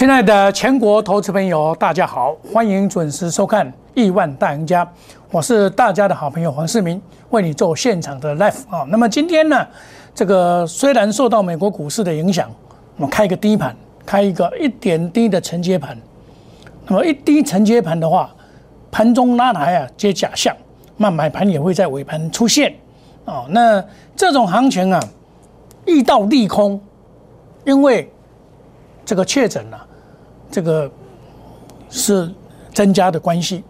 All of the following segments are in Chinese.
亲爱的全国投资朋友，大家好，欢迎准时收看《亿万大赢家》，我是大家的好朋友黄世明，为你做现场的 live 啊。那么今天呢，这个虽然受到美国股市的影响，我们开一个低盘，开一个一点低的承接盘。那么一低承接盘的话，盘中拉抬啊接假象，那买盘也会在尾盘出现啊。那这种行情啊，遇到利空，因为这个确诊了。这个是增加的关系，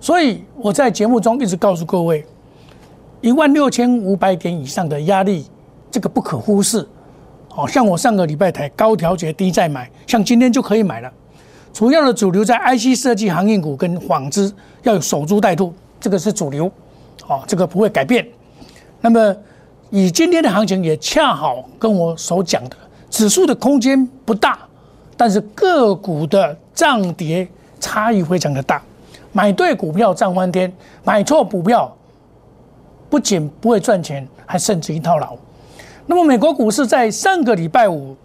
所以我在节目中一直告诉各位，一万六千五百点以上的压力，这个不可忽视。好像我上个礼拜台高调节低再买，像今天就可以买了。主要的主流在 IC 设计行业股跟纺织要有守株待兔，这个是主流，哦，这个不会改变。那么以今天的行情也恰好跟我所讲的，指数的空间不大。但是个股的涨跌差异非常的大，买对股票涨翻天，买错股票不仅不会赚钱，还甚至于套牢。那么美国股市在上个礼拜五，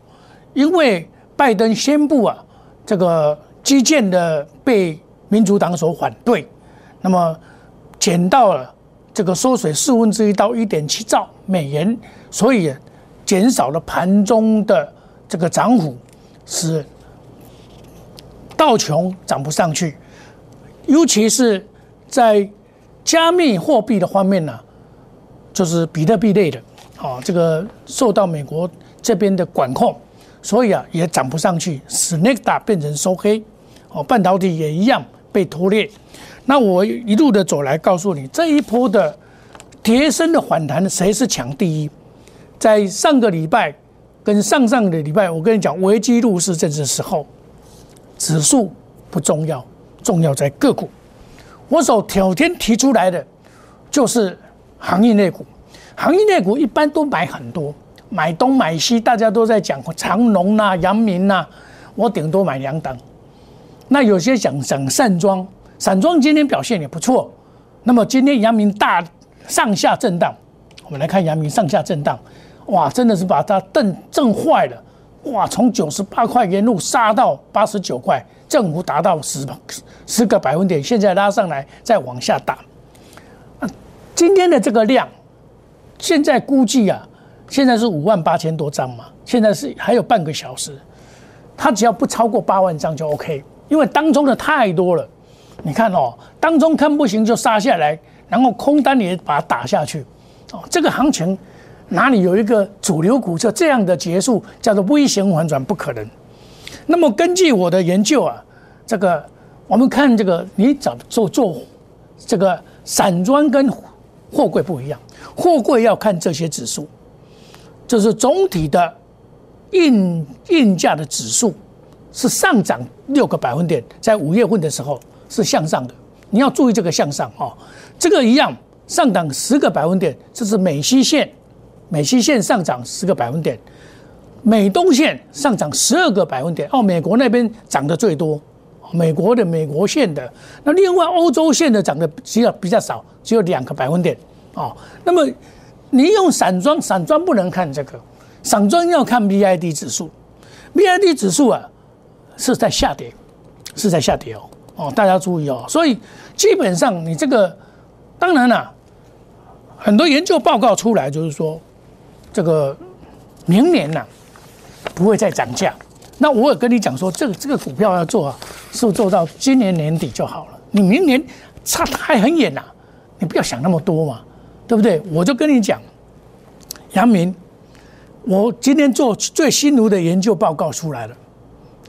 因为拜登宣布啊，这个基建的被民主党所反对，那么减到了这个缩水四分之一到一点七兆美元，所以减少了盘中的这个涨幅。是道琼涨不上去，尤其是在加密货币的方面呢，就是比特币类的，哦，这个受到美国这边的管控，所以啊也涨不上去，使 n e t a 变成收黑，哦，半导体也一样被拖累。那我一路的走来，告诉你这一波的跌升的反弹，谁是抢第一？在上个礼拜。跟上上个礼拜，我跟你讲，危机入市正是时候。指数不重要，重要在个股。我所挑天提出来的，就是行业类股。行业类股一般都买很多，买东买西，大家都在讲长隆呐、阳明呐，我顶多买两档。那有些讲讲散装，散装今天表现也不错。那么今天阳明大上下震荡，我们来看阳明上下震荡。哇，真的是把它震震坏了！哇，从九十八块沿路杀到八十九块，振幅达到十十个百分点，现在拉上来再往下打。今天的这个量，现在估计啊，现在是五万八千多张嘛，现在是还有半个小时，它只要不超过八万张就 OK，因为当中的太多了。你看哦，当中看不行就杀下来，然后空单也把它打下去，哦，这个行情。哪里有一个主流股就这样的结束，叫做微型反转，不可能。那么根据我的研究啊，这个我们看这个，你找做做这个散装跟货柜不一样，货柜要看这些指数，就是总体的运运价的指数是上涨六个百分点，在五月份的时候是向上的，你要注意这个向上哦。这个一样上涨十个百分点，这是美西线。美西线上涨十个百分点，美东线上涨十二个百分点。哦，美国那边涨得最多，美国的美国线的。那另外欧洲线的涨得比较比较少，只有两个百分点。哦，那么你用散装，散装不能看这个，散装要看 B I D 指数，B I D 指数啊是在下跌，是在下跌哦。哦，大家注意哦。所以基本上你这个，当然了，很多研究报告出来就是说。这个明年呢不会再涨价，那我也跟你讲说，这个这个股票要做啊，是做到今年年底就好了。你明年差还很远呐，你不要想那么多嘛，对不对？我就跟你讲，杨明，我今天做最新炉的研究报告出来了，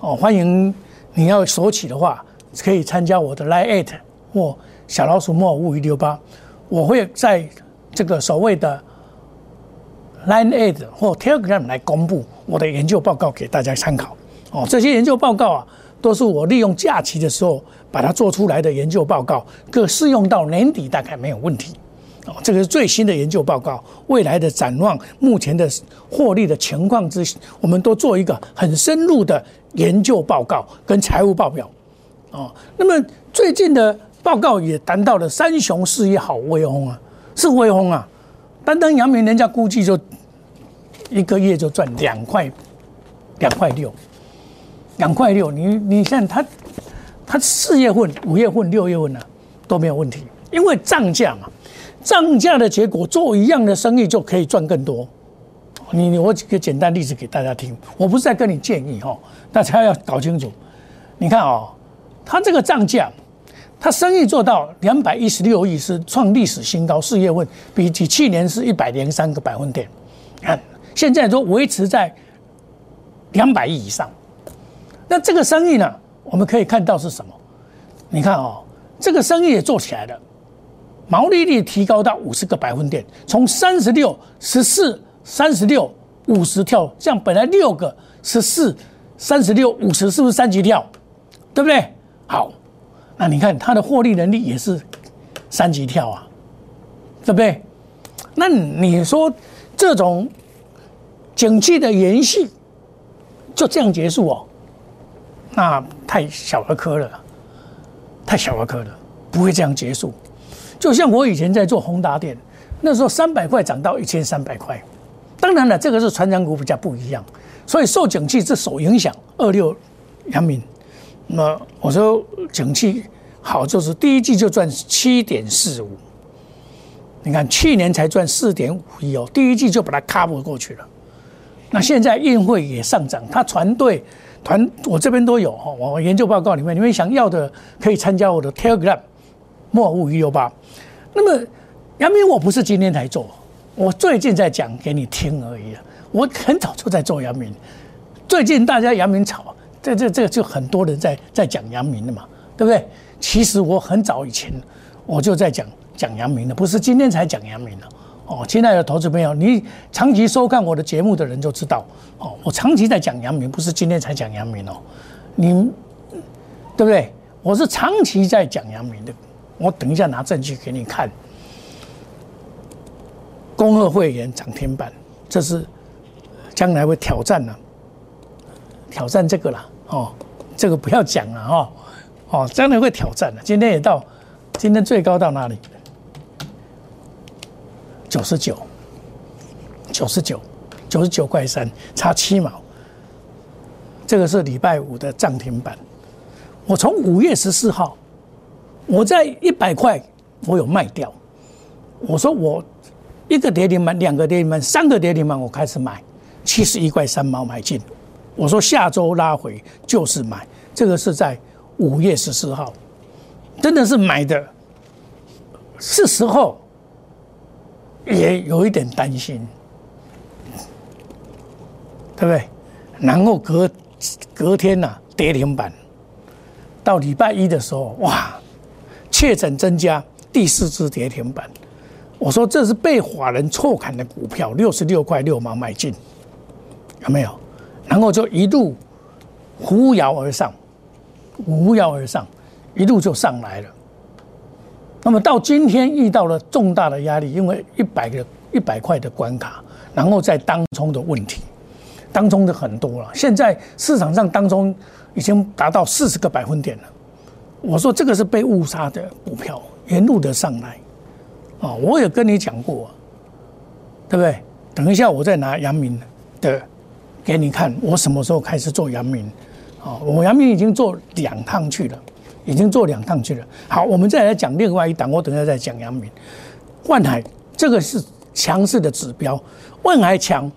哦，欢迎你要索取的话，可以参加我的 Line at 或小老鼠莫五一六八，我会在这个所谓的。Line Aid 或 Telegram 来公布我的研究报告给大家参考哦。这些研究报告啊，都是我利用假期的时候把它做出来的研究报告，可适用到年底大概没有问题哦。这个是最新的研究报告，未来的展望、目前的获利的情况之，我们都做一个很深入的研究报告跟财务报表哦。那么最近的报告也谈到了三雄事业好威风啊，是威风啊，单单阳明人家估计就。一个月就赚两块，两块六，两块六，你你看他，他四月份、五月份、六月份呢都没有问题，因为涨价嘛，涨价的结果做一样的生意就可以赚更多。你你我举个简单例子给大家听，我不是在跟你建议哈，大家要搞清楚。你看哦，他这个涨价，它生意做到两百一十六亿是创历史新高，四月份比起去年是一百零三个百分点，看现在都维持在两百亿以上。那这个生意呢，我们可以看到是什么？你看哦，这个生意也做起来了，毛利率提高到五十个百分点，从三十六、十四。三十六、五十跳，像本来六个十四、三十六、五十，是不是三级跳？对不对？好，那你看它的获利能力也是三级跳啊，对不对？那你说这种景气的延续就这样结束哦？那太小儿科了，太小儿科了，不会这样结束。就像我以前在做宏达电，那时候三百块涨到一千三百块。当然了，这个是传染股比较不一样，所以受景气这受影响。二六阳明，那我说景气好，就是第一季就赚七点四五。你看去年才赚四点五亿哦，第一季就把它 cover 过去了。那现在运会也上涨，他团队团我这边都有哈，我研究报告里面，你们想要的可以参加我的 Telegram 莫五一六八。那么阳明我不是今天才做。我最近在讲给你听而已啊！我很早就在做阳明，最近大家阳明炒，这这这就很多人在在讲阳明的嘛，对不对？其实我很早以前我就在讲讲阳明的，不是今天才讲阳明的哦。亲爱的投资朋友，你长期收看我的节目的人就知道哦，我长期在讲阳明，不是今天才讲阳明哦。你对不对？我是长期在讲阳明的，我等一下拿证据给你看。恭贺会员涨停板，这是将来会挑战了，挑战这个了哦，这个不要讲了哦，哦，将来会挑战的。今天也到，今天最高到哪里？九十九，九十九，九十九块三，差七毛。这个是礼拜五的涨停板。我从五月十四号，我在一百块，我有卖掉。我说我。一个跌停板，两个跌停板，三个跌停板，我开始买，七十一块三毛买进。我说下周拉回就是买，这个是在五月十四号，真的是买的，是时候也有一点担心，对不对？然后隔隔天呐跌停板，到礼拜一的时候，哇，确诊增加，第四次跌停板。我说这是被法人错砍的股票，六十六块六毛买进，有没有？然后就一路扶摇而上，扶摇而上，一路就上来了。那么到今天遇到了重大的压力，因为一百个一百块的关卡，然后在当中的问题，当中的很多了。现在市场上当中已经达到四十个百分点了。我说这个是被误杀的股票，沿路的上来。啊，我也跟你讲过，对不对？等一下，我再拿阳明的给你看，我什么时候开始做阳明？啊，我阳明已经做两趟去了，已经做两趟去了。好，我们再来讲另外一档，我等下再讲阳明。万海这个是强势的指标，万海强，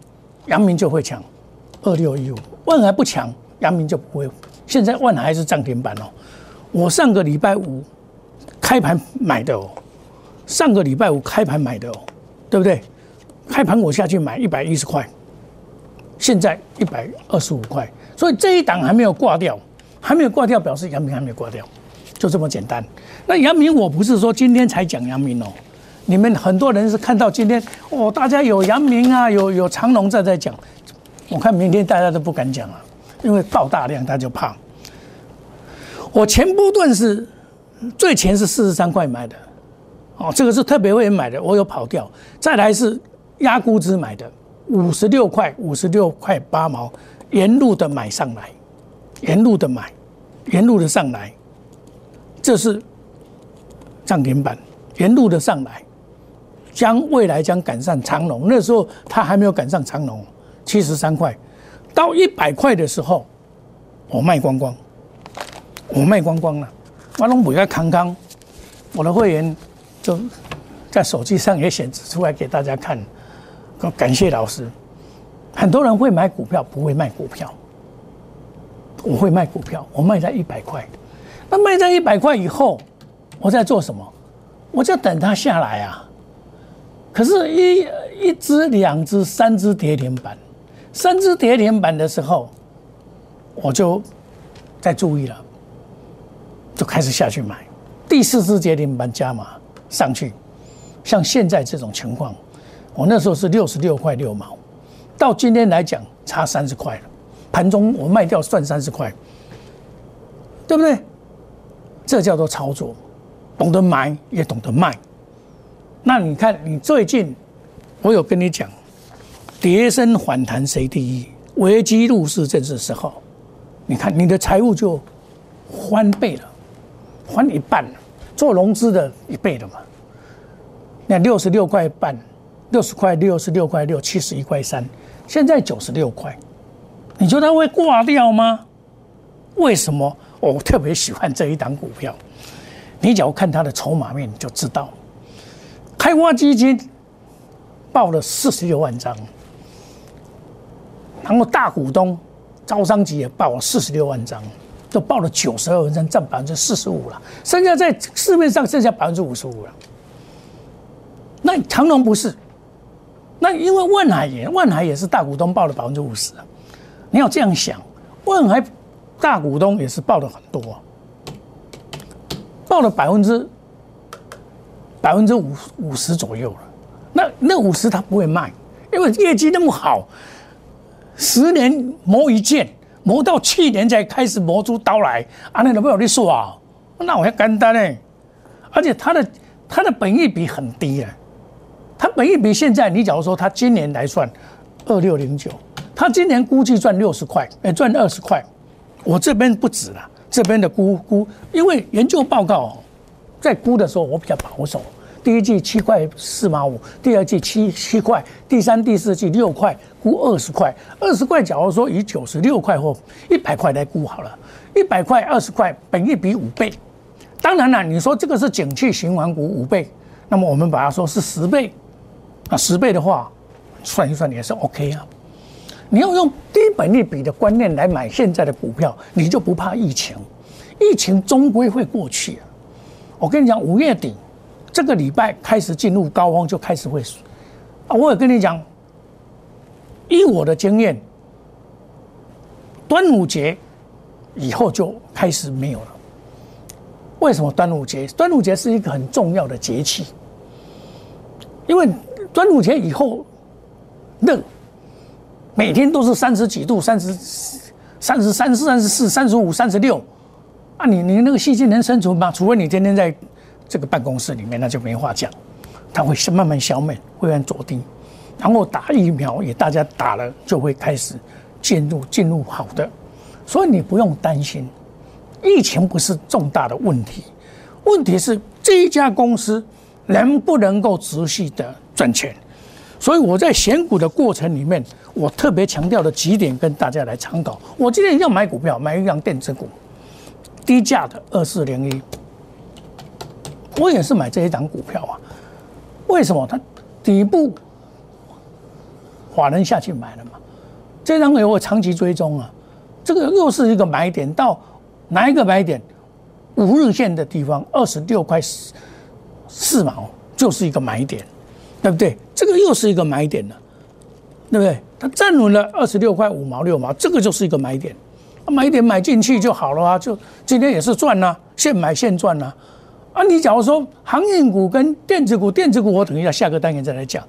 阳明就会强。二六一五，万海不强，阳明就不会。现在万海是涨停板哦，我上个礼拜五开盘买的哦。上个礼拜五开盘买的哦，对不对？开盘我下去买一百一十块，现在一百二十五块，所以这一档还没有挂掉，还没有挂掉，表示阳明还没有挂掉，就这么简单。那阳明我不是说今天才讲阳明哦，你们很多人是看到今天哦，大家有阳明啊，有有长隆在在讲，我看明天大家都不敢讲了，因为爆大量他就怕。我前波段是最前是四十三块买的。哦，这个是特别会员买的，我有跑掉。再来是压估值买的，五十六块，五十六块八毛，沿路的买上来，沿路的买，沿路的上来，这是涨停板，沿路的上来，将未来将赶上长龙。那时候它还没有赶上长龙，七十三块，到一百块的时候，我卖光光，我卖光光了，我拢不要康康，我的会员就在手机上也显示出来给大家看，感谢老师。很多人会买股票，不会卖股票。我会卖股票，我卖在一百块。那卖在一百块以后，我在做什么？我就等它下来啊。可是，一一只、两只、三只跌停板，三只跌停板的时候，我就在注意了，就开始下去买。第四只跌停板加码上去，像现在这种情况，我那时候是六十六块六毛。到今天来讲，差三十块了。盘中我卖掉算三十块，对不对？这叫做操作，懂得买也懂得卖。那你看，你最近我有跟你讲，跌升反弹谁第一？危机入市正是时候。你看你的财务就翻倍了，翻一半，做融资的一倍了嘛。那六十六块半，六十块六十六块六，七十一块三。现在九十六块，你觉得会挂掉吗？为什么？我特别喜欢这一档股票。你只要看它的筹码面，你就知道。开发基金报了四十六万张，然后大股东招商局也报了四十六万张，都报了九十二万张，占百分之四十五了。剩下在市面上剩下百分之五十五了。那长隆不是？那因为万海也，万海也是大股东报了百分之五十啊。你要这样想，万海大股东也是报了很多，报了百分之百分之五五十左右了。那那五十他不会卖，因为业绩那么好，十年磨一剑，磨到去年才开始磨出刀来。啊，那都不有你说啊？那我要干单呢，而且他的他的本益比很低啊。它本一比现在，你假如说它今年来算二六零九，它今年估计赚六十块，哎，赚二十块，我这边不止了，这边的估估，因为研究报告在估的时候我比较保守，第一季七块四毛五，第二季七七块，第三、第四季六块，估二十块，二十块，假如说以九十六块或一百块来估好了，一百块二十块，本一比五倍，当然了，你说这个是景气循环股五倍，那么我们把它说是十倍。那十倍的话，算一算也是 OK 啊。你要用低本利比的观念来买现在的股票，你就不怕疫情。疫情终归会过去啊。我跟你讲，五月底这个礼拜开始进入高峰，就开始会啊。我也跟你讲，以我的经验，端午节以后就开始没有了。为什么端午节？端午节是一个很重要的节气，因为。端午节以后，热，每天都是三十几度，三十、三十三、三十四、三十五、三十六，啊，你你那个细菌能生存吗？除非你天天在这个办公室里面，那就没话讲，它会慢慢消灭，会按左定，然后打疫苗也大家打了，就会开始进入进入好的，所以你不用担心，疫情不是重大的问题，问题是这一家公司能不能够持续的。赚钱，所以我在选股的过程里面，我特别强调的几点跟大家来参考。我今天要买股票，买一样电子股，低价的二四零一，我也是买这一档股票啊。为什么？它底部法人下去买了嘛，这张有我长期追踪啊，这个又是一个买点，到哪一个买点？五日线的地方，二十六块四毛就是一个买点。对不对？这个又是一个买点了，对不对？它站稳了二十六块五毛六毛，这个就是一个买点，买点买进去就好了啊！就今天也是赚呐，现买现赚呐。啊，你假如说航运股跟电子股，电子股我等一下下个单元再来讲。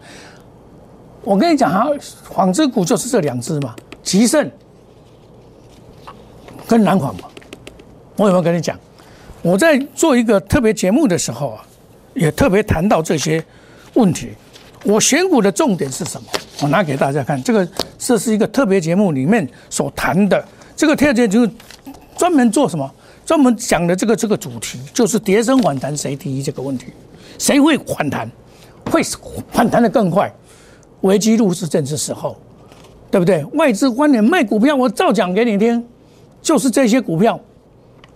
我跟你讲哈，纺织股就是这两只嘛，吉盛跟南纺嘛。我有没有跟你讲？我在做一个特别节目的时候啊，也特别谈到这些。问题，我选股的重点是什么？我拿给大家看，这个这是一个特别节目里面所谈的。这个特别节目专门做什么？专门讲的这个这个主题就是跌升反弹谁第一这个问题，谁会反弹？会反弹的更快？危机入市正是时候，对不对？外资观点卖股票，我照讲给你听。就是这些股票，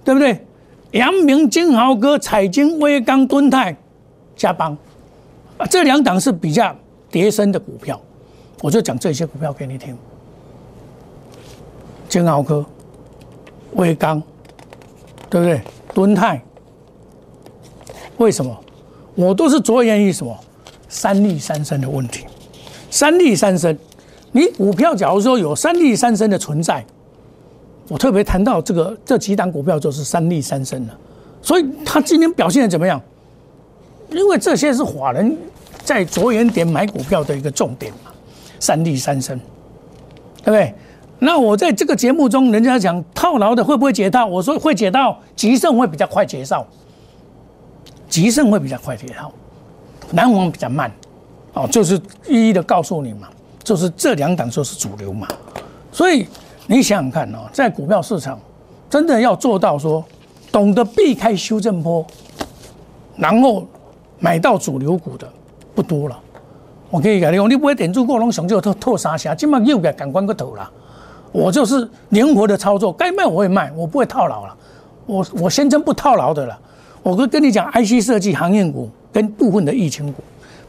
对不对？阳明、金豪哥、彩金、威刚、敦泰、加邦，啊，这两档是比较叠升的股票，我就讲这些股票给你听。金豪科、威刚，对不对？敦泰，为什么？我都是着眼于什么？三利三升的问题。三利三升，你股票假如说有三利三升的存在。我特别谈到这个这几档股票就是三利三升了，所以它今天表现的怎么样？因为这些是法人在着眼点买股票的一个重点嘛，三利三升，对不对？那我在这个节目中，人家讲套牢的会不会解套？我说会解套，吉盛会比较快解套，吉盛会比较快解套，南王比较慢，哦，就是一一的告诉你嘛，就是这两档就是主流嘛，所以。你想想看哦，在股票市场，真的要做到说，懂得避开修正波，然后买到主流股的不多了。我可以讲，你不会点住过龙熊就透透沙下，起码又给赶关个头了。我就是灵活的操作，该卖我会卖，我不会套牢了。我我宣称不套牢的了。我会跟你讲，IC 设计行业股跟部分的疫情股，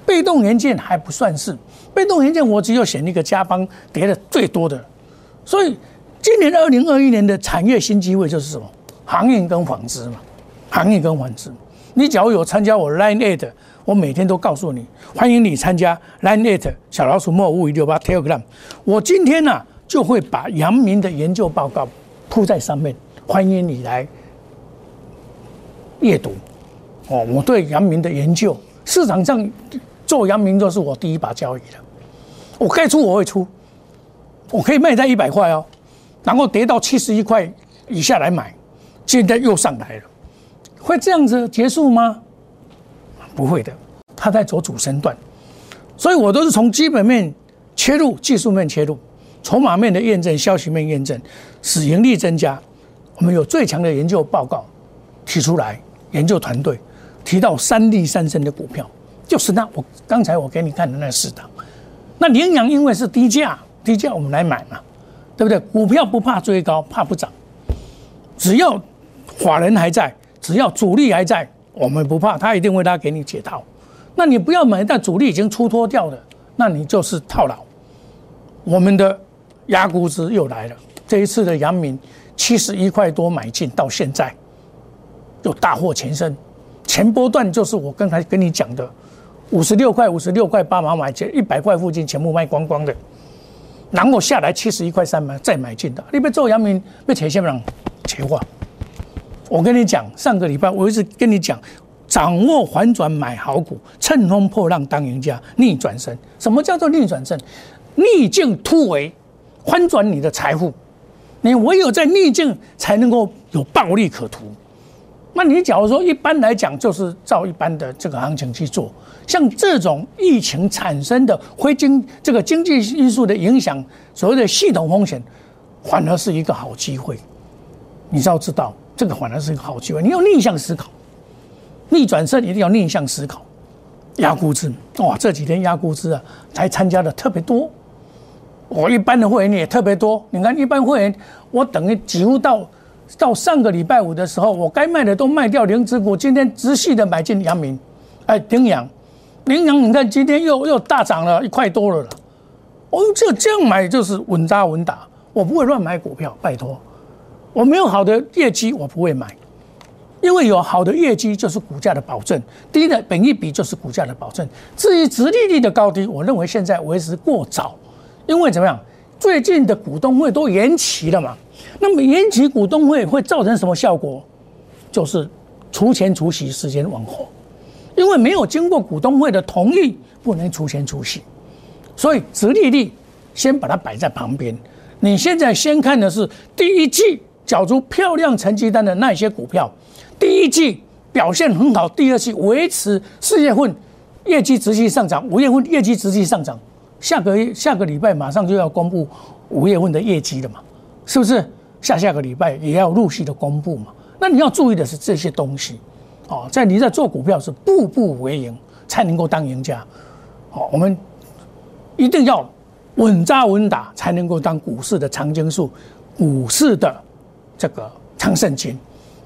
被动元件还不算是被动元件，我只有选一个加邦跌的最多的。所以，今年二零二一年的产业新机会就是什么？航运跟纺织嘛，航运跟纺织。你假如有参加我 Line Eight，我每天都告诉你，欢迎你参加 Line Eight 小老鼠莫五五六八 Telegram。我今天呢就会把阳明的研究报告铺在上面，欢迎你来阅读。哦，我对阳明的研究，市场上做阳明就是我第一把交椅了。我该出我会出。我可以卖在一百块哦，然后跌到七十一块以下来买，现在又上来了，会这样子结束吗？不会的，它在走主升段，所以我都是从基本面切入，技术面切入，筹码面的验证，消息面验证，使盈利增加。我们有最强的研究报告提出来，研究团队提到三利三升的股票，就是那我刚才我给你看的那四档，那羚羊因为是低价。低价我们来买嘛，对不对？股票不怕追高，怕不涨，只要法人还在，只要主力还在，我们不怕，他一定会他给你解套。那你不要买，但主力已经出脱掉的，那你就是套牢。我们的压估值又来了，这一次的阳明七十一块多买进，到现在又大获全胜。前波段就是我刚才跟你讲的，五十六块、五十六块八毛买进，一百块附近全部卖光光的。然后下来七十一块三买再买进的，你别做阳明，被铁线上切化。我跟你讲，上个礼拜我一直跟你讲，掌握反转买好股，乘风破浪当赢家，逆转身。什么叫做逆转胜？逆境突围，翻转你的财富。你唯有在逆境才能够有暴利可图。那你假如说一般来讲，就是照一般的这个行情去做。像这种疫情产生的非经这个经济因素的影响，所谓的系统风险，反而是一个好机会。你要知道，这个反而是一个好机会。你要逆向思考，逆转胜一定要逆向思考。压估值哇，这几天压估值啊，才参加的特别多。我一般的会员也特别多。你看，一般会员我等于几乎到到上个礼拜五的时候，我该卖的都卖掉零指股，今天直系的买进阳明，哎，丁阳。羚羊，你看今天又又大涨了一块多了了。我们就这样买就是稳扎稳打，我不会乱买股票，拜托。我没有好的业绩，我不会买，因为有好的业绩就是股价的保证，低的本一比就是股价的保证。至于殖利率的高低，我认为现在为时过早，因为怎么样？最近的股东会都延期了嘛，那么延期股东会会造成什么效果？就是除权除息时间往后。因为没有经过股东会的同意，不能除权除息，所以直利率先把它摆在旁边。你现在先看的是第一季缴出漂亮成绩单的那些股票，第一季表现很好，第二季维持四月份业绩持续上涨，五月份业绩持续上涨，下个下个礼拜马上就要公布五月份的业绩了嘛？是不是？下下个礼拜也要陆续的公布嘛？那你要注意的是这些东西。哦，在你在做股票是步步为营，才能够当赢家。好，我们一定要稳扎稳打，才能够当股市的长青树，股市的这个长盛金。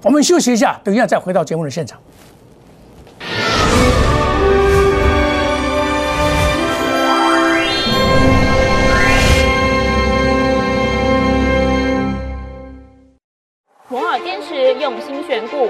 我们休息一下，等一下再回到节目的现场。摩尔坚持用心选股，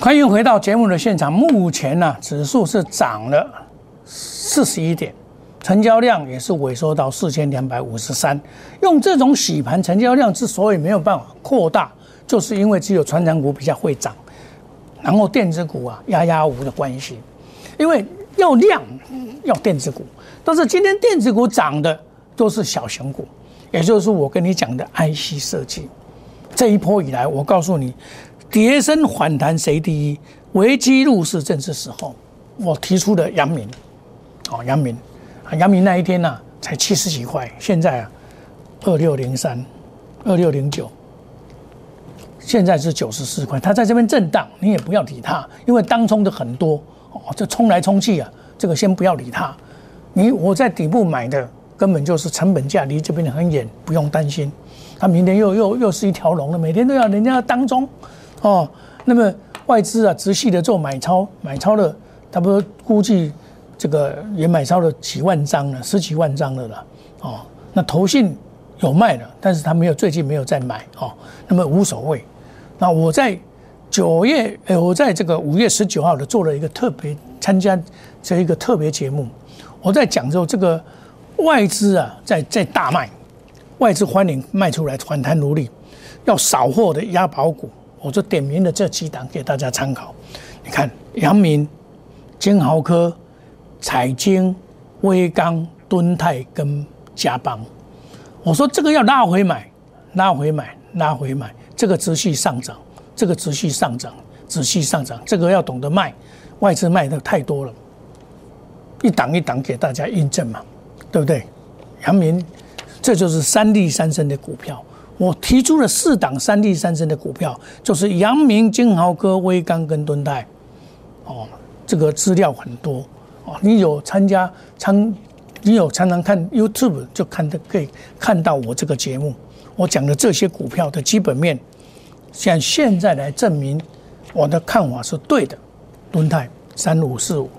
欢迎回到节目的现场。目前呢，指数是涨了四十一点，成交量也是萎缩到四千两百五十三。用这种洗盘，成交量之所以没有办法扩大，就是因为只有传长股比较会涨，然后电子股啊压压无的关系。因为要量要电子股，但是今天电子股涨的都是小型股，也就是我跟你讲的 IC 设计。这一波以来，我告诉你。跌升反弹谁第一？危机入市正是时候。我提出的阳明，哦，阳明，啊，阳明那一天呢才七十几块，现在啊二六零三、二六零九，现在是九十四块。它在这边震荡，你也不要理它，因为当冲的很多哦，这冲来冲去啊，这个先不要理它。你我在底部买的，根本就是成本价离这边很远，不用担心。他明天又又又是一条龙了，每天都要人家当中。哦，那么外资啊，直系的做买超，买超了，差不多估计这个也买超了几万张了，十几万张了啦。哦，那投信有卖的，但是他没有最近没有再买哦，那么无所谓。那我在九月，呃，我在这个五月十九号的做了一个特别参加这一个特别节目，我在讲说，这个外资啊在在大卖，外资欢迎卖出来反弹努力，要扫货的押宝股。我就点名了这几档给大家参考。你看，阳明、金豪科、彩晶、威刚、敦泰跟嘉邦。我说这个要拉回买，拉回买，拉回买。这个持续上涨，这个持续上涨，持续上涨。这个要懂得卖，外资卖的太多了，一档一档给大家印证嘛，对不对？阳明，这就是三利三升的股票。我提出了四档三利三升的股票，就是阳明、金豪科、威刚跟敦泰，哦，这个资料很多哦。你有参加参，你有常常看 YouTube 就看的可以看到我这个节目，我讲的这些股票的基本面，像现在来证明我的看法是对的。敦泰三五四五，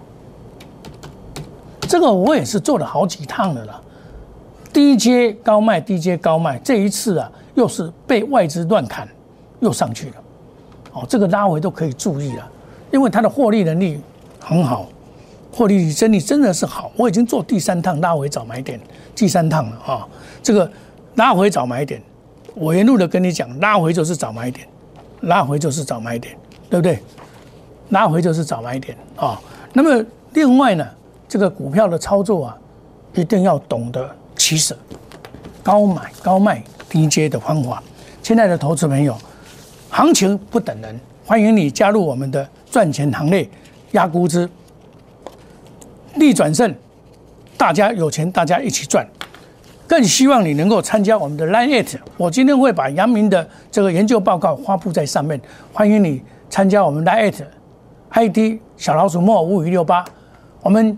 这个我也是做了好几趟的了，低阶高卖，低阶高卖，这一次啊。又是被外资乱砍，又上去了，哦，这个拉回都可以注意了，因为它的获利能力很好，获利真力真的是好。我已经做第三趟拉回找买点，第三趟了啊，这个拉回找买点，我沿路的跟你讲，拉回就是找买点，拉回就是找买点，对不对？拉回就是找买点啊。那么另外呢，这个股票的操作啊，一定要懂得取舍，高买高卖。低阶的方法，亲爱的投资朋友，行情不等人，欢迎你加入我们的赚钱行列，压估值，逆转胜，大家有钱，大家一起赚。更希望你能够参加我们的 Line It，我今天会把杨明的这个研究报告发布在上面，欢迎你参加我们 Line It，ID 小老鼠莫五五六八，我们